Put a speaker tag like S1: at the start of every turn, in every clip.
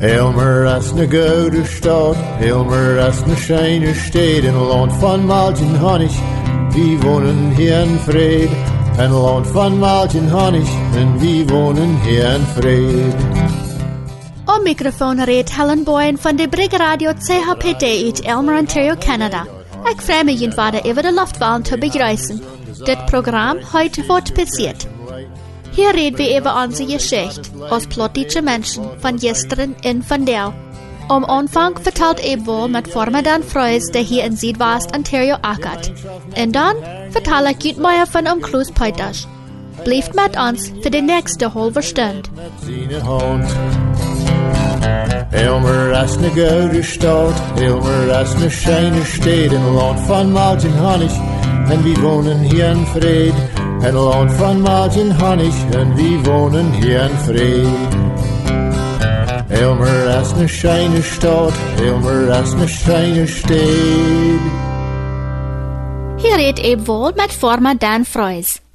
S1: Elmer as na gouden stad, Elmer as na scheine steed in land van Maltin Honig. Wie wohnen hier in Fried, ein land van Maltin Honig, en wie wohnen hier in Fried.
S2: Om microfoon reed Helen Boyen van de Brig Radio CHPD uit Elmer, Ontario, Canada. Ik vraag me je vader over de luchtbaan te begrijpen. Dit programma heute wordt passiert. Hier reden wir über unsere Geschichte als plottische Menschen von gestern in von der. Am Anfang vertelt Ebol mit Formadan Freus, der hier in Südwest Ontario ackert. Und dann vertelle ich Jutmeier von Umklus Peuters. Bleibt mit uns für die nächste halbe Stunde.
S1: Sine hand. Elmer as na gouden stad, Elmer as na scheine steed in land van Maltin Honig. En wie hier in Fried, een land van Maltin Honig, en wie wonen hier in Fried. Elmer as na scheine stad, Elmer as na scheine steed.
S2: Hier redet Ebol mit Formadan Freus.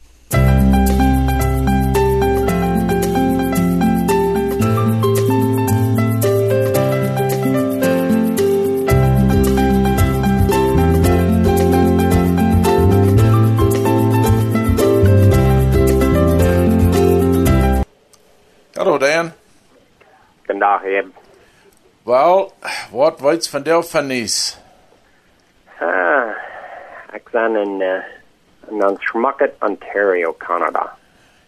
S3: Vandaag eben.
S4: Wel, wat weet van jou van Nies?
S3: Ah, ik ben in, uh, in Schmucket, Ontario, Canada.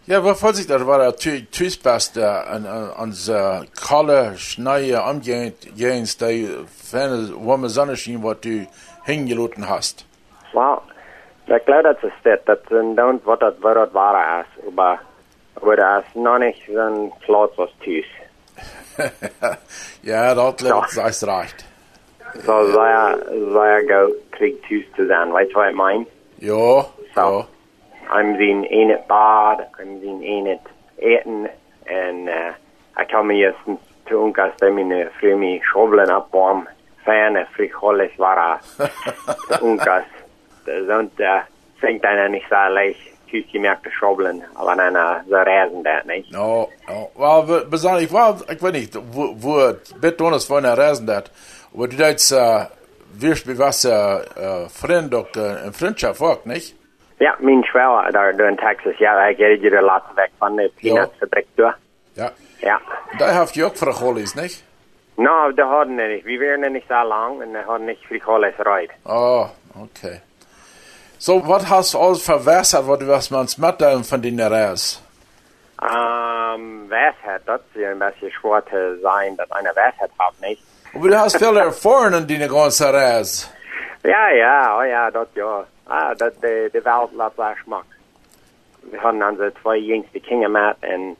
S4: Ja, wat voelt zich dat? War er thuisbest an onze kalle, schneie, amgeens, die fijne, warme Sonnenschein, wat du hingeloten hast.
S3: Wel, ik geloof dat is dit, dat ze doen wat dat, wat dat waar is, maar, maar dat is nog niet zo'n plaats als thuis.
S4: ja, dat
S3: Ja.
S4: ligt is recht.
S3: Zo zij, zij go terug thuis te zijn, weet je wat ik meen?
S4: Ja,
S3: Zo.
S4: ja.
S3: I'm zien in het bad, I'm zien in het eten, en uh, ik kan me eerst te onkas dat mijn vrouw me schobbelen opwarm, fijne, frijoles waren, te onkas. Und uh, fängt einer nicht so leicht, gemerkt zu schobbeln, aber dann uh, so reisen das nicht.
S4: No, no. Wel, we, we zijn, ik, wel, ik weet niet, wo, wo het betonest van een reis dat, aber du deits, uh, wirst wie was, uh, vriend ook, uh, een vriendschap ook, niet?
S3: Ja, mijn Schwester door in Texas, ja, heb je de laatste weg van de peanuts fabriek door.
S4: Ja.
S3: Ja.
S4: Daar heeft je ook frijoles, niet?
S3: Nou, die hadden er niet. We waren er niet zo lang en die hadden niet frijoles rijdt.
S4: Oh, okay. So, was hast du alles verwässert, was du was man mitnehmen von den Reis?
S3: Ähm, Weisheit, das ist ein bisschen schwer zu sein, dass einer Weisheit hat, nicht?
S4: Und du hast viele Erfahrungen in deine ganze Reis.
S3: Ja, ja, oh ja, das ja. Ah, das, die, die Welt lässt sich schmack. Wir haben unsere zwei jüngste Kinder mit und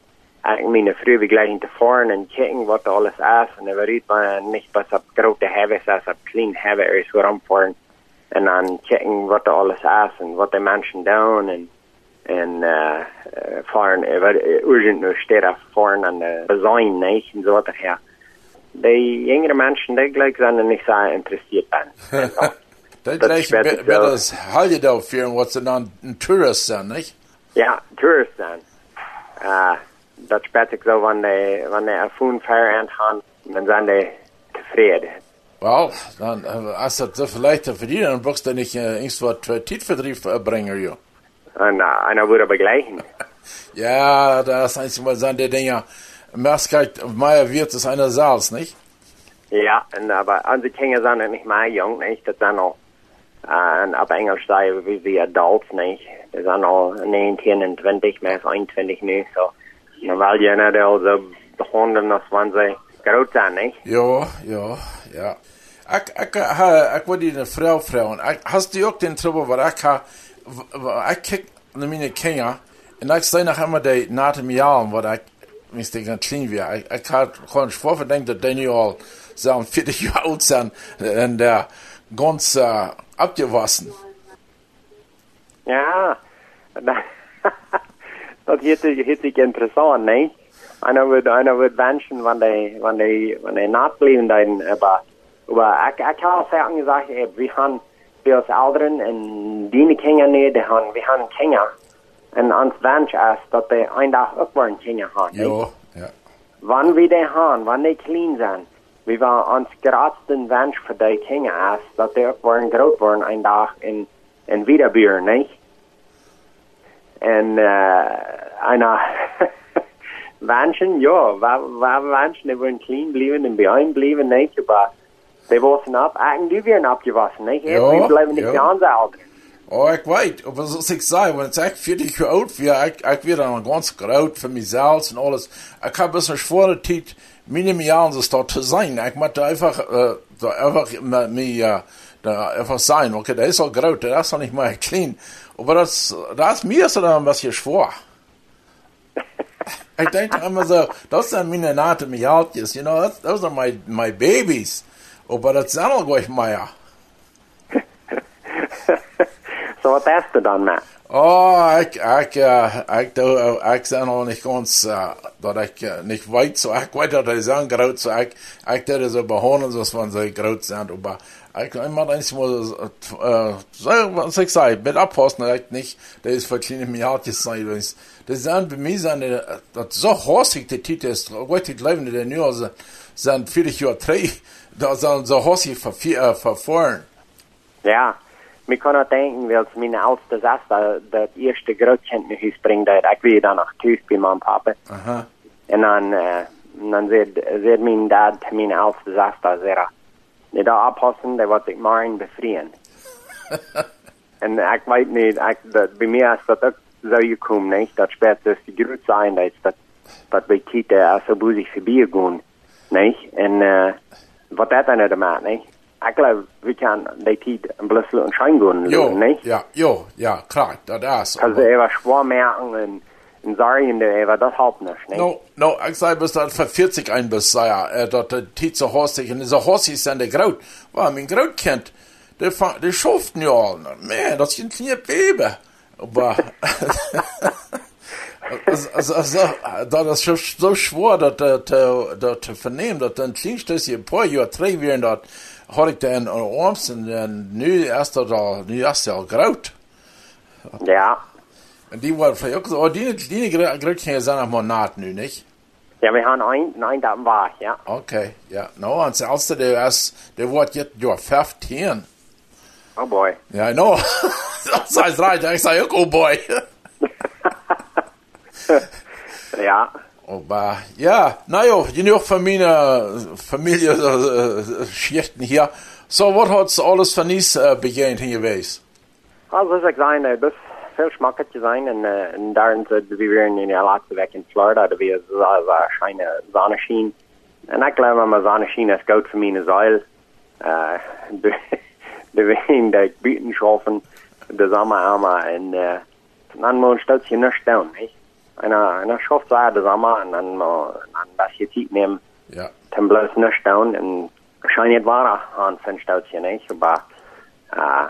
S3: ich meine Früh, wir gleich hinter vorne und gucken, was da alles ist. Und dann wird man nicht, was ab große Heavy ist, ab clean Heavy ist, wo rumfahren. Und dann gucken, was da alles ist und was die Menschen tun und en uh, uh, fahren über urgent nur steht auf fahren an der Design nicht und so weiter her. Die jüngere Menschen, die gleich sind nicht so interessiert dann.
S4: Das gleich
S3: später
S4: wird das Halle da führen, was dann ein Tourist sind, nicht?
S3: ja, Touristen dann. Uh, das spät sich so, wenn die, wenn die erfunden fahren haben, dann sind die zufrieden.
S4: Well, dann, äh, als das so vielleicht verdienen, dann brauchst du nicht äh, irgendwas für Tiefvertrieb erbringen, ja.
S3: Und uh, einer würde begleichen.
S4: Ja, das einzige Mal sind die Dinger, Merskalt, Meier wird es einer Salz, nicht?
S3: Ja, und, aber unsere Kinder sind nicht mehr jung, nicht? Das sind noch, uh, auf Englisch sagen wir wie Adults, nicht? Die sind noch 19 und 20, mehr als 21 nu, so. Und weil die nicht also behandeln, als wenn sie groß sind, nicht?
S4: Ja, ja, ja. Ik, ik, ha, ik wil die een vrouw vragen. Ik, hast du ook den trouble waar ik ha, waar ik kijk naar mijn kinderen en ik zie nog immer die naten jaren waar ik, mis ik dan klein weer. Ik, ik had gewoon voor verdenkt dat die nu al zo'n 40 jaar oud zijn en uh, ganz uh, abgewassen.
S3: Ja, dat, dat heet, heet zich interessant, nee? Einer wird, einer wird wünschen, wenn die, wenn die, wenn die nachbleiben, dann, aber, aber ich, ich habe sagen gesagt, wir haben, wir als Eltern und die Kinder nicht, die haben, wir haben Kinder. Und uns wünsch ist, dass die einen Tag auch wollen Kinder haben.
S4: Ja, ja.
S3: wann wir die haben, wann die clean sind, wir uns gerade den Wunsch für die Kinder aus, dass die auch waren groß waren ein Tag in, in Wiederbüren, nicht? Und, äh, einer, Wünschen, ja, war Wünschen, die wollen clean bleiben und bei einem bleiben, nicht? Aber, die wassen ab, eigentlich werden abgewaschen, nicht?
S4: Ja,
S3: Wir bleiben nicht
S4: ja.
S3: ganz alt.
S4: Oh, ik weet, aber zoals ik zei, wenn ik echt 40 jaar oud weer, ik, ik weer dan ganz groot voor mezelf en alles. Ik heb best een zware tijd, minimum jaren zo dort te zijn. Ik moet einfach, äh, da einfach mir, äh, da einfach sein. Okay, der ist auch groß, der ist auch nicht mal clean. Aber das, das mir ist dann was hier schwor. ich denke immer so, das sind meine Nate Mijaltjes, you know, that's, those are my, my babies. aber das sammel gleich Maya.
S3: so was hast du dann, Matt?
S4: Oh, ich, ich, äh, ich, du, äh, ich sah noch nicht ganz, äh, dass ich äh, nicht weit so, ich weiß, dass ich sagen, groß, so, ich, ich würde so behohnen, dass man so groß sind, aber ich, ich mach eins, muss, äh, so, was ich sage, mit abpassen, ich nicht, das ist für kleine Milliardjes sein, wenn das sind bei mir, sind, äh, das so horsig, die Titel ist, richtig leben, die Nürse, sind 40 Jahre drei, da sind so horsig verfahren.
S3: Ja, mir kann auch denken, weil es meine dat eerste grootkind naar huis brengt, dat ik weer dan nog thuis bij mijn papa.
S4: Aha.
S3: En dan, uh, dan zegt, zegt mijn dad te mijn oudste zuster, zegt hij, daar oppassen, dat wordt ik morgen bevrijen. en ik weet niet, ik, dat, bij mij is dat ook zo gekomen, niet? Dat speelt dus die groot zijn, dat, dat, dat bij Kita boezig voorbij gaan, niet? En uh, wat dat dan er maakt, niet? Ik geloof, we kan die tijd een en schijn gaan,
S4: Jo,
S3: niet?
S4: ja, jo, ja, klar, das ist.
S3: Also er schwer merken und, und sagen, er war das halt nicht, nicht?
S4: No, no, ich sag bis dann für 40 ein bis ja, äh, dort der Tit so horstig und so horstig sind der Graut. War mein Graut kennt. Der der schuften ja all. Man, das sind kleine Baby. Aber also, also, also, da das so schwer, dass der der zu vernehmen, dass dann klingst das hier ein paar Jahre drei wären dort hat ich dann arms und dann nu erst da nu erst ja Graut.
S3: Ja.
S4: Und die waren vielleicht auch so, oh, die, die Grautchen sind noch Monat nu, nicht?
S3: Ja, wir haben ein, nein, da war ja.
S4: Okay, ja. No, und als der erst, der wird jetzt ja 15.
S3: Oh boy.
S4: Ja, I know. das heißt right, ich sage auch, oh boy.
S3: Ja.
S4: Aber ja, naja, genug von meiner Familie äh, Schichten hier. So, was hat's alles von äh, begehen hier gewesen?
S3: Also, zoals ik zei, nou, dus veel smakkertjes zijn. En, uh, en daarin zitten we weer in de laatste week in Florida. Dat we waarschijnlijk zonneschien. En ik geloof dat mijn zonneschien is goed voor mijn zeil. Uh, de, de dat ik buiten schaffen, de zomer allemaal. En uh, dan moet steltje niet staan, niet? Dan schaft ze de zomer en dan moet een beetje tijd nemen.
S4: Ja.
S3: Dan blijft niet staan. En waar aan zijn steltje, niet? Maar, uh,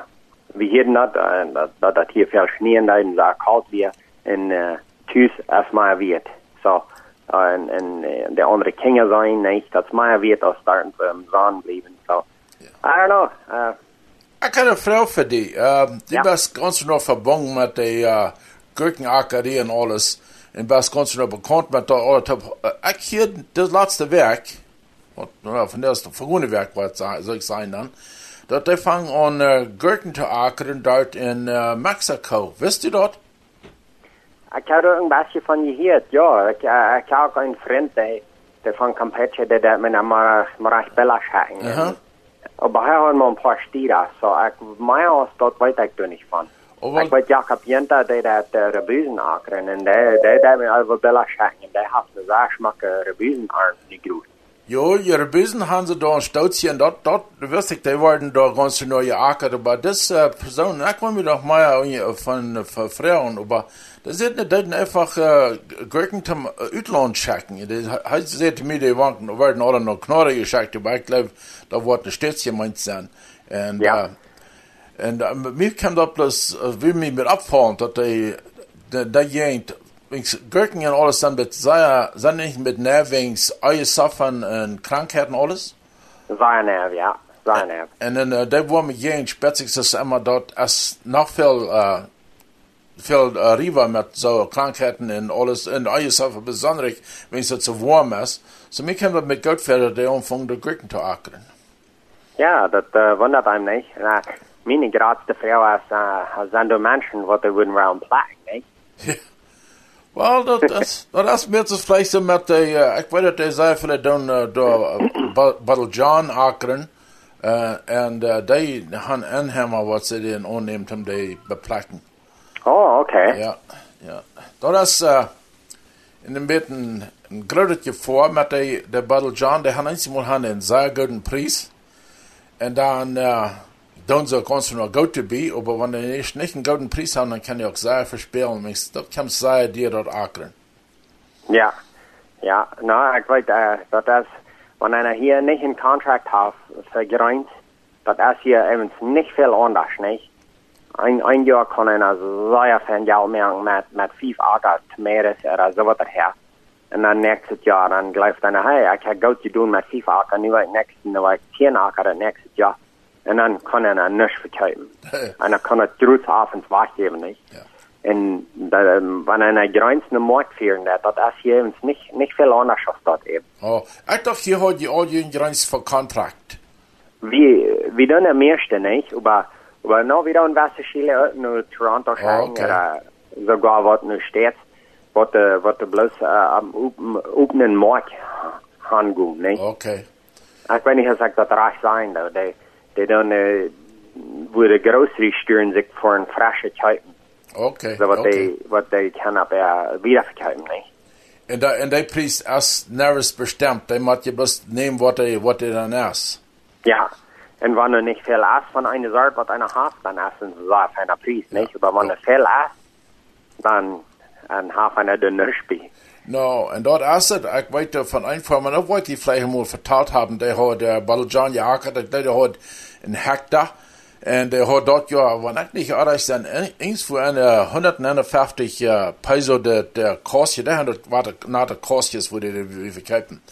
S3: we hier uh, dat, dat, dat hier en dat het daar koud weer en uh, thuis als maar wird. So, uh, en, en uh, de andere kinderen zijn niet, dat maar wird als daar um, zon blijven. So, I don't know. Uh,
S4: Ich habe eine Frau für die. Ähm, die
S3: Ja.
S4: bist ganz noch verbunden mit der äh, Gurkenakerie und alles. Ganz noch bekannt mit der, oder, äh, ich hier das letzte Werk, von der sa- soll ich sagen dann, dort die fangen an äh, Gurken zu ackern dort in äh, Mexiko. Wisst ihr dort?
S3: er een beetje van gehoord, ja. Uh, ik heb ook een vriend die, die van Campeche, die dat met een Marach Bella.
S4: Aha.
S3: Maar hij had maar een paar stieren, so ik, mij als dat weet ik er niet van.
S4: Oh,
S3: Ik weet Jacob Jenta, die dat uh, rebuzen akeren, en die, die dat met over Bella schaken, en die heeft een zaak schmakke rebuzenarm gegroeid.
S4: Jo, ihre Bösen haben sie da ein Stauzchen, dort, dort, du wirst dich, die wollten da ganz neue Acker, aber das, äh, Person, da kommen wir doch mal äh, von, von Frauen, aber das sind nicht, das sind einfach, äh, Gurken zum äh, Utland schacken. Das heißt, sie sagte mir, die waren, werden alle noch Knorre geschackt, aber ich glaube, da wird ein Städtchen meint sein. Und,
S3: Ja.
S4: Äh, und äh, mir kam da bloß, äh, will mich mit abfahren, dass die, die, die Jent, Gurken und alles dann mit sehr, sind nicht mit Nervings, Eier suffern und Krankheiten alles.
S3: Zarenev, ja. Zarenev.
S4: Und dann, äh, der war mit Jent, spätzig das immer dort, als noch viel, äh, viel äh, Riva mit so Krankheiten und alles, und alles einfach besonders, wenn es so warm ist. So, wir können mit Gott für den Umfang der Grücken zu ackern.
S3: Ja, dat uh, wundert einem nicht. Na, meine geradste Frau ist, uh, sind die Menschen, die würden wir plagen, nicht?
S4: Wel, dat is, dat is meer te vergelijken met de, uh, ik weet dat hij zei van doen uh, door uh, Battle John Akron. Uh, en uh, die han en hem wat ze die onneemt om die beplakken.
S3: Oh, okay.
S4: Ja, ja. Dat is uh, in een beetje een, een grootje voor met de, de Battle John. Die han eenmaal han een zeer goede prijs. En dan uh, ze ganz nur gut to be, aber wenn die nicht, nicht einen guten Preis haben, dann kann ich auch sehr verspielen. Ich, das kann sehr dir dort ackern.
S3: Ja, ja, nou, ik weet uh, dat is, wanneer je hier niet een contract hebt vergereint, dat is hier evens niet veel anders, niet? Een, een jaar kan een zeer veel geld maken met, met vijf akker tomatoes of zo wat er her. En dan nächstes jaar, dan geloof dan, hey, ik heb goed doen met vijf akker, nu wil ik next, nu wil ik tien akker het next jaar. En dan kan hij niks verkopen. en dan kan het terug avonds weggeven, niet?
S4: Ja.
S3: En dat, um, wanneer hij grenzen de markt vieren, dat, dat is hier evens niet, niet veel anders als dat eben.
S4: Oh, ich dachte, hier hat die all jeden Grenz für Kontrakt.
S3: wie, wie doen de meeste niet, maar, maar nou weer een Wasserschile uit nu Toronto
S4: oké.
S3: okay. sogar wat nu steeds, wat de, wat de bloos uh, am open, openen markt hangoen, niet?
S4: Okay.
S3: Ik weet niet of ik dat recht zijn, though. Die, die doen, uh, wo de grocery sturen zich voor een frisse kuipen,
S4: Okay.
S3: so wat
S4: okay.
S3: die, wat die kan op uh, wiederverkaufen, niet?
S4: En da, en die Preis ist nervös bestimmt. Die muss bloß nehmen, was die, was die dann ist.
S3: Ja, en wanneer niet veel is van een soort wat een half, dan is een zaak van een prijs, niet? Maar wanneer veel is, dan een half van de nurspie.
S4: No, en dort ist es, ich weiß von einem Firma, ich wollte die vielleicht mal vertalt haben, der hat, der Battle John geackert, der, der hat einen Hektar, und der hat dort ja, wenn ich nicht alles dann eins für eine 151 uh, Peso der, der Kostje, der hat, war der, nach der Kostjes, wo die, die verkaufen.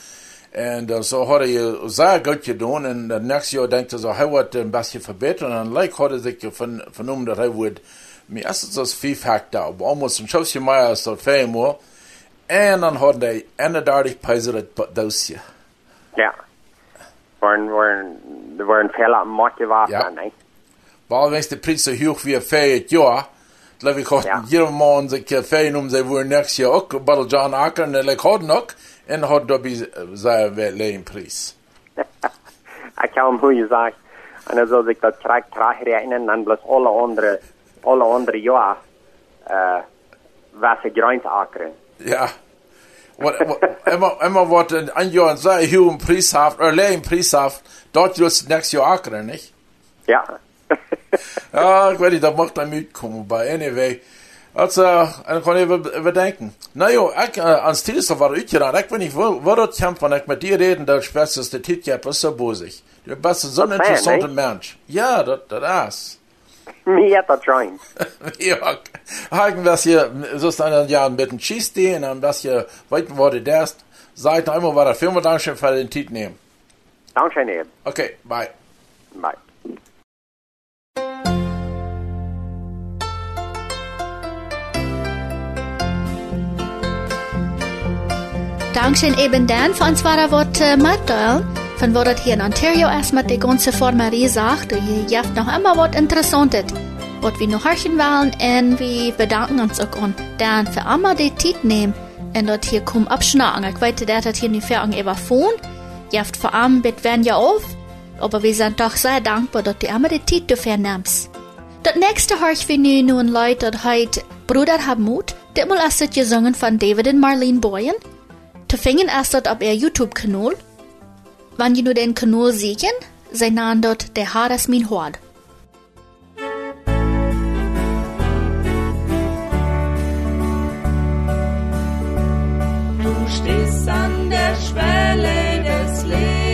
S4: Und uh, so hat er sehr gut getan, und das nächste Jahr denkt er so, er wird ein bisschen verbessert, und dann like hat er sich von, vernommen, dass er wird, mir erstens das 5 Hektar, aber almost ein Schaufchen mehr als das Fehler, en dan hadden die 31 pijzer het doosje.
S3: Ja. Waren, waren, er waren veel aan matje water,
S4: Ja.
S3: niet?
S4: Weil wenn de prijs zo hoog wie vijf het jaar, dan ik had
S3: Ja.
S4: iedere maand zich vijf om ze voor next jaar ook, Battle John Akker, en ik hadden ook, en had dat bij zijn leen prijs.
S3: Ik kan hem hoe je zegt. En dan zal ik dat krijg, krijg rekenen, dan plus alle andere, alle andere jaar, uh, was ik grond akkeren.
S4: Ja. Wat, wat, immer, immer wat een een jaar een zeer hoge prijs heeft, er leen prijs heeft, dat het next jaar akker, niet?
S3: Ja.
S4: Ja, ik weet niet, dat mag dan uitkomen, maar anyway. Also, en ik kan even, even denken. Nou joh, ik, uh, als Tilster war uitgeraden, ik weet niet, waar, waar dat komt, wanneer ik met die reden, dat spets is de tit hebt, is zo bozig. Du bist zo'n interessante
S3: nee?
S4: mens. Ja, dat, dat is.
S3: Mir joint.
S4: ja, haken was hier, so ist dann ja ein bisschen schießt die, und dann was hier, weiten wurde der Seid noch einmal, war der Firma Dankeschön für den Tit nehmen.
S3: Dankeschön eben.
S4: Okay, bye.
S3: Bye.
S2: Dankzij eben dan van zware wat uh, wat het hier in Ontario met de ganze formerie zegt, je hebt nog immer wat interessantes, wat we nog herchen willen en we bedanken ons ook aan dan voor allemaal de tijd nemen en dat hier kom abschnacken. Ik weet dat het hier aan even phone, je hebt voor allem bit wen je auf, aber wir sind doch sehr dankbar, dass du immer die Zeit dafür nimmst. Das nächste hörch wir nu nun Leute, dat heit Bruder hab Mut, dit mal das gesungen von David und Marlene Boyen. Te fingen ist das auf ihr YouTube-Kanal. Wenn ihr nur den sehen, sie nahen dort der mein Hort.
S5: Du stehst an der Schwelle des Lebens,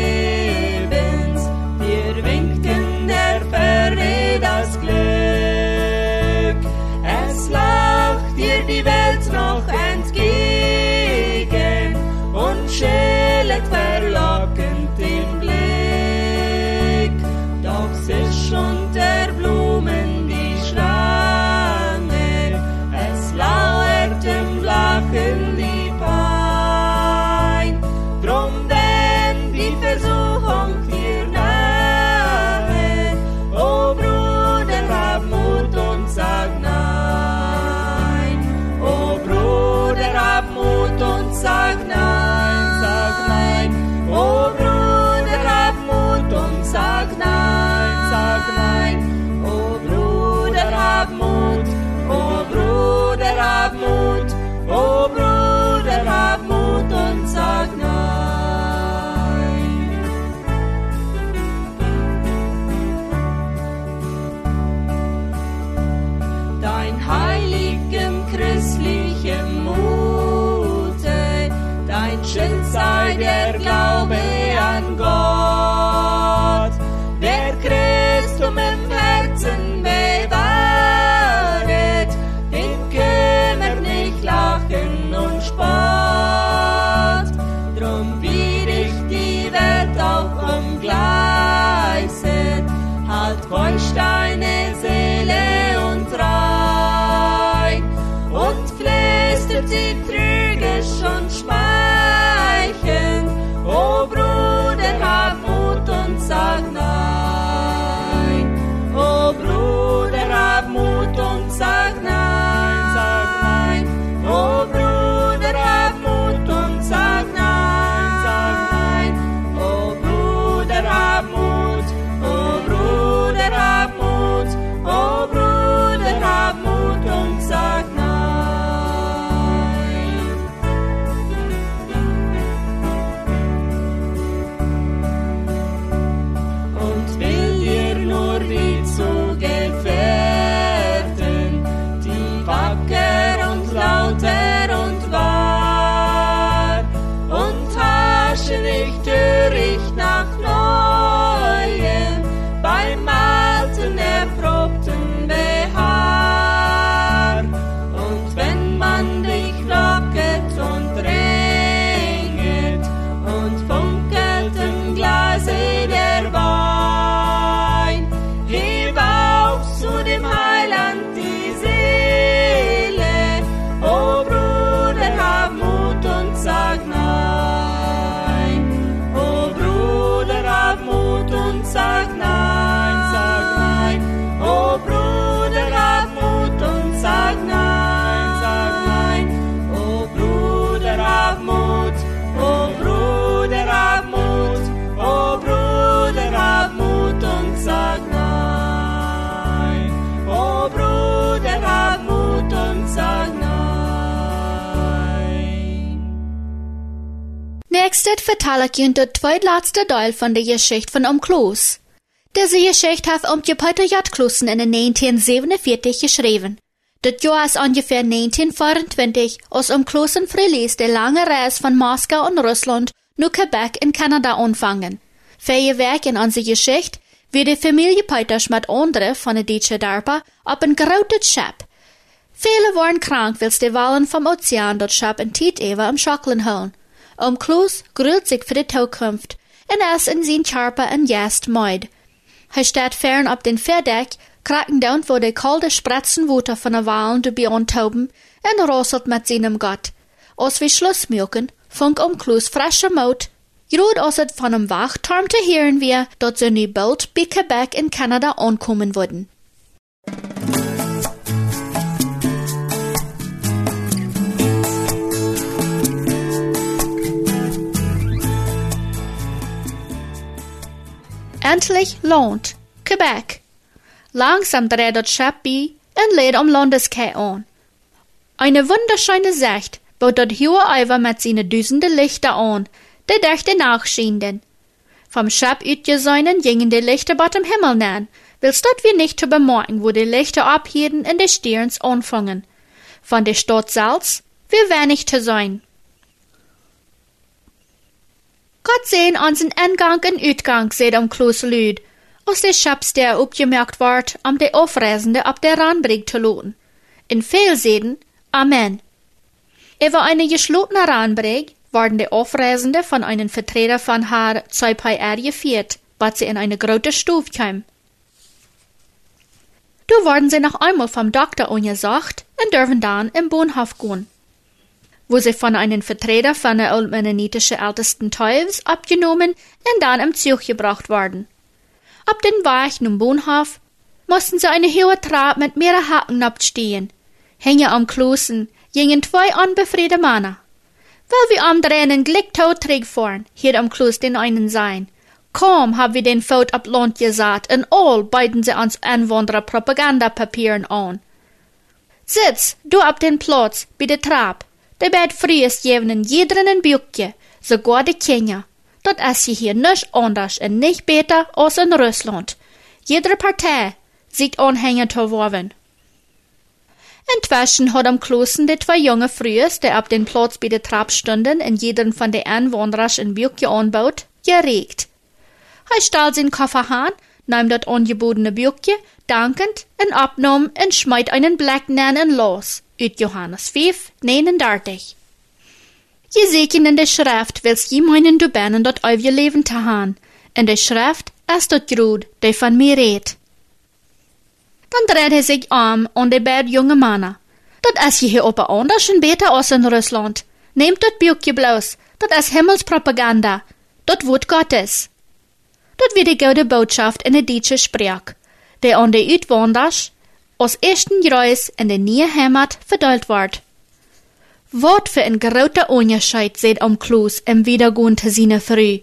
S2: Nächstes vertel ik je de tweede deel van de geschichte van Om Kloos. Deze geschichte heeft Omtje Peter Jatklosen in 1947 geschreven. Dat jaar is ongeveer 1924 als Om Klosen verlies de lange reis van Moskau und Russland naar Quebec in Kanada anfangen. Vier Werk in onze Geschichte wie die Familie Peters met anderen van de Duitse Darpa op een grote schip. Viele waren krank, wils de Wallen vom Ozean dort schap en Tiet Eva am Schocklen holen. Um Kloos grüht sich für die Zukunft, en es in sin Charpa en Jast meid. Hij staat fern op den Verdeck, kraken down wo de kalde Spratzenwuter von der Walen du beantauben, en rosselt mit seinem Gott. Als wir Schluss mögen, funk um Kloos frische Mut, Groot als van hem Wachturm te hören wir, dat ze nu bald bij Quebec in Kanada ankommen würden. Endlich lohnt Quebec. Langsam dreht das bei und lädt am Landeskei an. Eine wunderschöne Sicht baut dort hohe Eiver mit seinen düsenden Lichter an, die Dächte nachschienen. Vom Schiff utgesäunen gingen die Lichter bei dem Himmel nähen, willst dort wir nicht zu bemerken, wo die Lichter abhielten in die Stirns anfangen. Von der Stadt selbst, wir wenig zu sein. Sehen unseren Eingang und Utgang, seht am Kloß Lüd, aus der Schaps, der upgemerkt ward, am de Aufreisende ab der Ranbrig zu loten. In Fehlseden, Amen. Über eine geschlotene Ranbrig waren die Aufreisende von einem Vertreter von haar Zeupai geführt, was sie in eine große Stufe kam. Du wurden sie noch einmal vom Doktor angesagt und dürfen dann im Wohnhof gehen wo sie von einem Vertreter von der altmennonitischen ältesten Teufels abgenommen und dann im Zug gebracht worden. Ab den Weg zum Wohnhof mussten sie eine hohe Trab mit mehreren Haken abstehen. Hänge am Klosen gingen zwei unbefriedete Männer. Weil wir am Tränen glicktot träg fahren, hier am Kloß den einen sein. Kaum haben wir den Fout ab Land gesagt, und all beiden sie uns Anwohner Propagandapapieren an. Sitz, du ab den Platz, bei der Trab. De bed fries jevnen jederen een buikje, sogar de Kenia. Dat is je hier nicht anders en nicht beter als in Russland. Jede Partei sieht Anhänger zu worden. Inzwischen hat am Klosen die zwei junge Frühes, die ab den Platz bei der Trab stunden, in jeden von den Anwohners in Bukje anbaut, geregt. Er stellt seinen Koffer an, nahm das angebotene Bukje, dankend, und abnahm und schmeit einen Black Nannen los, ut Johannes 5, 39. Je sehen in der Schrift, wils je meinen du bennen dort auf je Leben te han. In der Schrift ist dort Grud, der von mir redt. Dann dreht er sich um und der beide junge Männer. Dat is je hier op anders en beter als in Russland. Nehmt dat Bukje bloß. Dat is Himmelspropaganda. Dat Wort Gottes. Dat wird die gute Botschaft in der deutschen Sprache, der an die Uitwanders als ersten Reis in der neue Heimat verteilt wird. Wat für ein großer Unterschied seht am Kloß im Wiedergehen zu seiner Früh.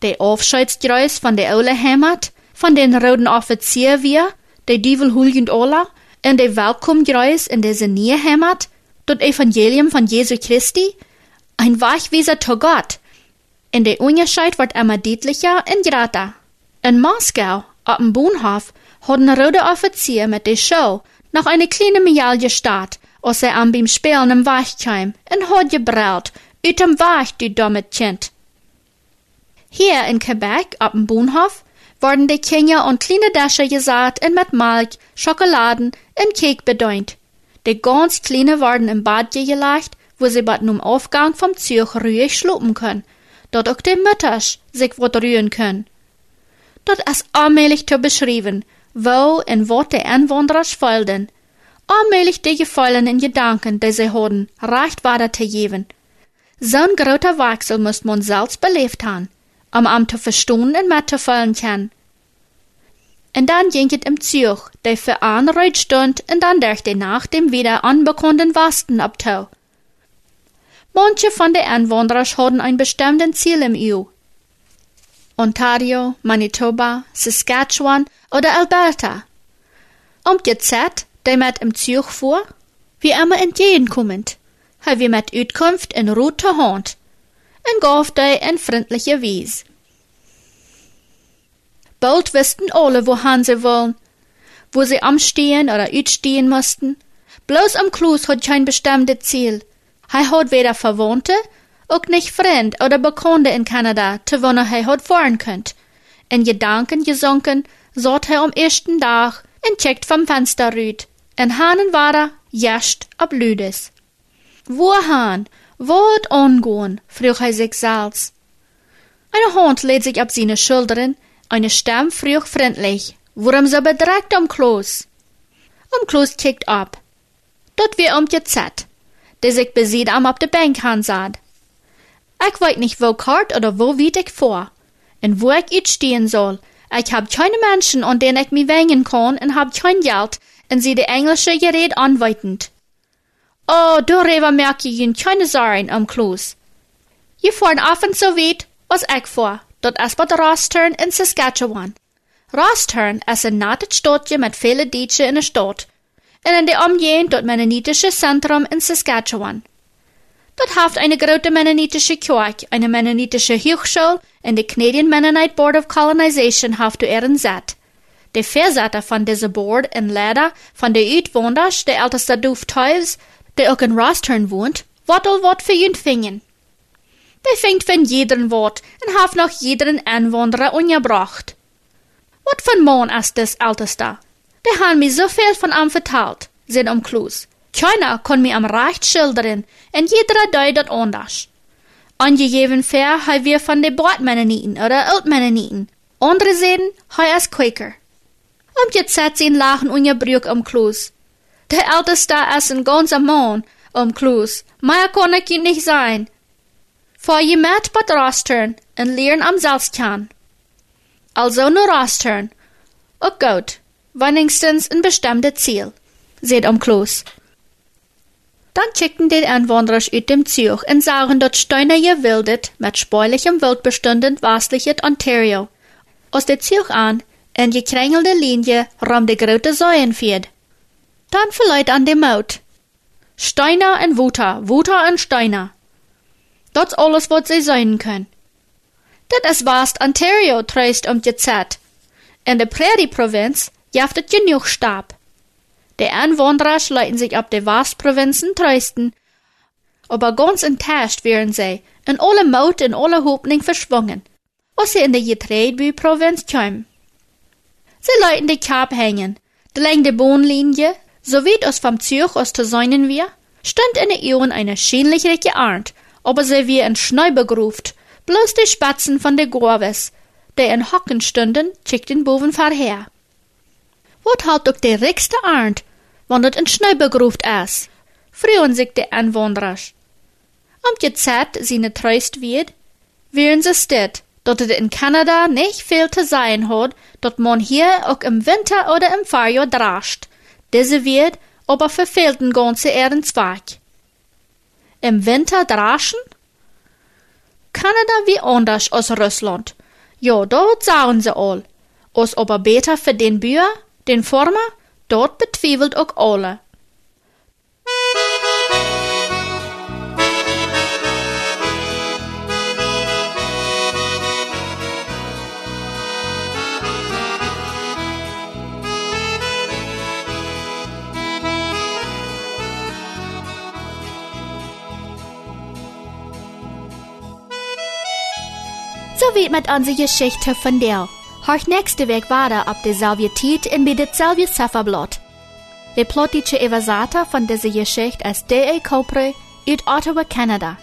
S2: Der Aufscheidsreis von der Ole Heimat, von den roten Offizier wir, der Dievel Hulgend Ola, und der Willkommreis in der neue Heimat, das Evangelium von Jesu Christi, ein Wachwieser zu Gott. In der Unterschied wird immer deutlicher und grater. In Moskau, auf dem Bahnhof, hat ein roter Offizier mit der Show noch eine kleine Medaille gestarrt, als er an beim Spielen im Weich kam, und hat gebrüllt, ut dem Weich, du dummes Kind. Hier in Quebec, auf dem Bahnhof, wurden die Kinder und kleine Däsche gesagt und mit Milch, Schokoladen und Cake bedient. Die ganz kleine werden im Bad gelegt, wo sie bad um Aufgang vom Zug ruhig schlupen können, dort auch die Mütters sich wat rühren können. Dort ist allmählich zu beschreiben, wo und wat die Einwanderer folgen. Allmählich die Gefallen in Gedanken, die sie hatten, recht weiter zu geben. Zo'n groter Wechsel muss man selbst beleefd haben, um am zu verstehen und fallen kann. Und dann ging es im Zug, der für einen stund und dann durch die Nacht dem wieder unbekannten Westen abtau. Manche von den Einwanderern hatten ein bestimmtes Ziel im EU. Ontario, Manitoba, Saskatchewan oder Alberta. Um die Zeit, die mit im Zug fuhr, wie immer entgegenkommend, haben wir mit Utkunft in rote Hand und gaf die in freundliche Wies. Bald wussten alle, wohin sie wollen, wo sie amstehen oder utstehen mussten. Bloß am Klus hat kein bestimmtes Ziel. Er hat weder Verwandte, auch nicht Freund oder Bekannte in Kanada, zu wonen er hat fahren könnt. In Gedanken gesunken, saht er am ersten Tag und checkt vom Fenster rüt. En hanen war er, jascht ab Lüdes. Wohin? Wat angehen? frug er sich selbst. Eine Hand lädt sich ab seine Schultern, eine Stimme frug freundlich, warum so bedreckt am Klos? Am Klos kickt ab. Dort wie um die Zeit, der sich besieht am ab der Bank hansad. Ich weiß nicht, wo kart oder wo weit ich vor. Und wo ich jetzt stehen soll. Ich hab keine Menschen, an denen ich mich wängen kann, und hab kein Geld, und sie die englische Gerät anweitend. Oh, darüber merke ich Ihnen keine Sorgen am Klos. Je fahren offen so weit, was ich vor. Dort bei Rostern in Saskatchewan. Rostern ist ein nettes Stadtje mit vielen Deutschen in der Stadt. Und in der Umgehend dort mennonitische Zentrum in Saskatchewan. Dort haft eine große mennonitische Kirche, eine mennonitische Hochschule und die Canadian Mennonite Board of Colonization haft du ihren Sitz. Der Vorsitter von dieser Board und Leiter von der Uitwoners, der älteste Doof Teufels, der auch in Rostern wohnt, wattel wat für ihn fingen. Der fängt von jedem Wort und hat noch jeden Einwanderer ungebracht. Wat von Mann ist das Älteste? Der hat mir so viel von ihm verteilt, sind am Klus. Keiner kann mir am recht schildern, und jeder deutet anders. Angegeben fair haben wir von den Bordmennoniten oder Altmennoniten. Andere sehen, er ist Quaker. Um jetzt setzt ihn lachen ungebrüch am Klus. Der Älteste ist ein ganzer Mann am Klus. Mehr kann ich nicht sein. Vor je met bat rostern en leren am Salzkern. Also nur rostern. Auch gut. Wenigstens ein bestimmtes Ziel. Seht am Klos. Dann schickten die Einwanderer aus dem Zug und sahen dort Steine gewildet mit spärlichem Wildbeständen westliches Ontario. Aus der Zug an, in gekrängelte Linie, rum die große Säuen fiert. Dann verleiht an dem Maut. Steiner und Wuter, Wuter und Steiner. Dat's alles, wat sie sein können. Dat is vast Ontario treist um die Zeit. In der Prairie-Provinz jaftet genug Stab. Die Einwanderer leiten sich ab de Westprovinzen trösten, aber ganz enttäuscht wären sie, in alle Maut und alle Hoffnung verschwungen, als sie in die Getreidebü-Provinz kämen. Sie leiten die Kap hängen, die längste Bohnlinie, so wie es vom Zug aus zu sein wir, stand in der Ion eine schönliche Arnt, aber sie wie in Schneibe gruft, bloß die Spatzen von der Gorves, die in Hocken stünden, schickten boven her. Wat halt doch der rikste Arndt, wann het in Schneibe gruft is? Frühen sich die Anwohner. Um die Zeit seine Treust wird, wären sie steht, dort es in Kanada nicht viel zu sein hat, dort man hier auch im Winter oder im Frühjahr drascht. Diese wird aber verfehlt den ganzen ihren Zweig im Winter draschen? Kanada wie anders als Russland. Ja, dort sagen sie all. Os aber beter für den Bühr, den Former, betwiebelt auch alle. So wird mit unsere Geschichte von der. Horch nächste Weg weiter ab der selbe Tiet in bei der selbe Zifferblatt. De plottische Evasator von dieser Geschichte ist D.A. Copre uit Ottawa, Kanada.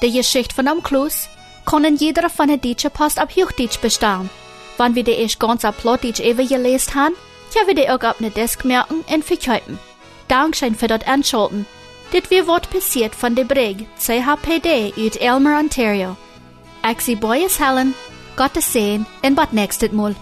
S2: Die Geschichte von am Klus können jeder von der deutschen Post ab Hochdeutsch bestellen. Wenn wir die erst ganz ab Plotdeutsch ever gelesen haben, ja wir die auch auf ne Desk merken und verkaufen. Dankeschön für das Anschalten. Dit wir Wort passiert von der Brig CHPD uit Elmer, Ontario. Ich sie Boyes Helen, Gottes sehen, und bad nächstes Mal.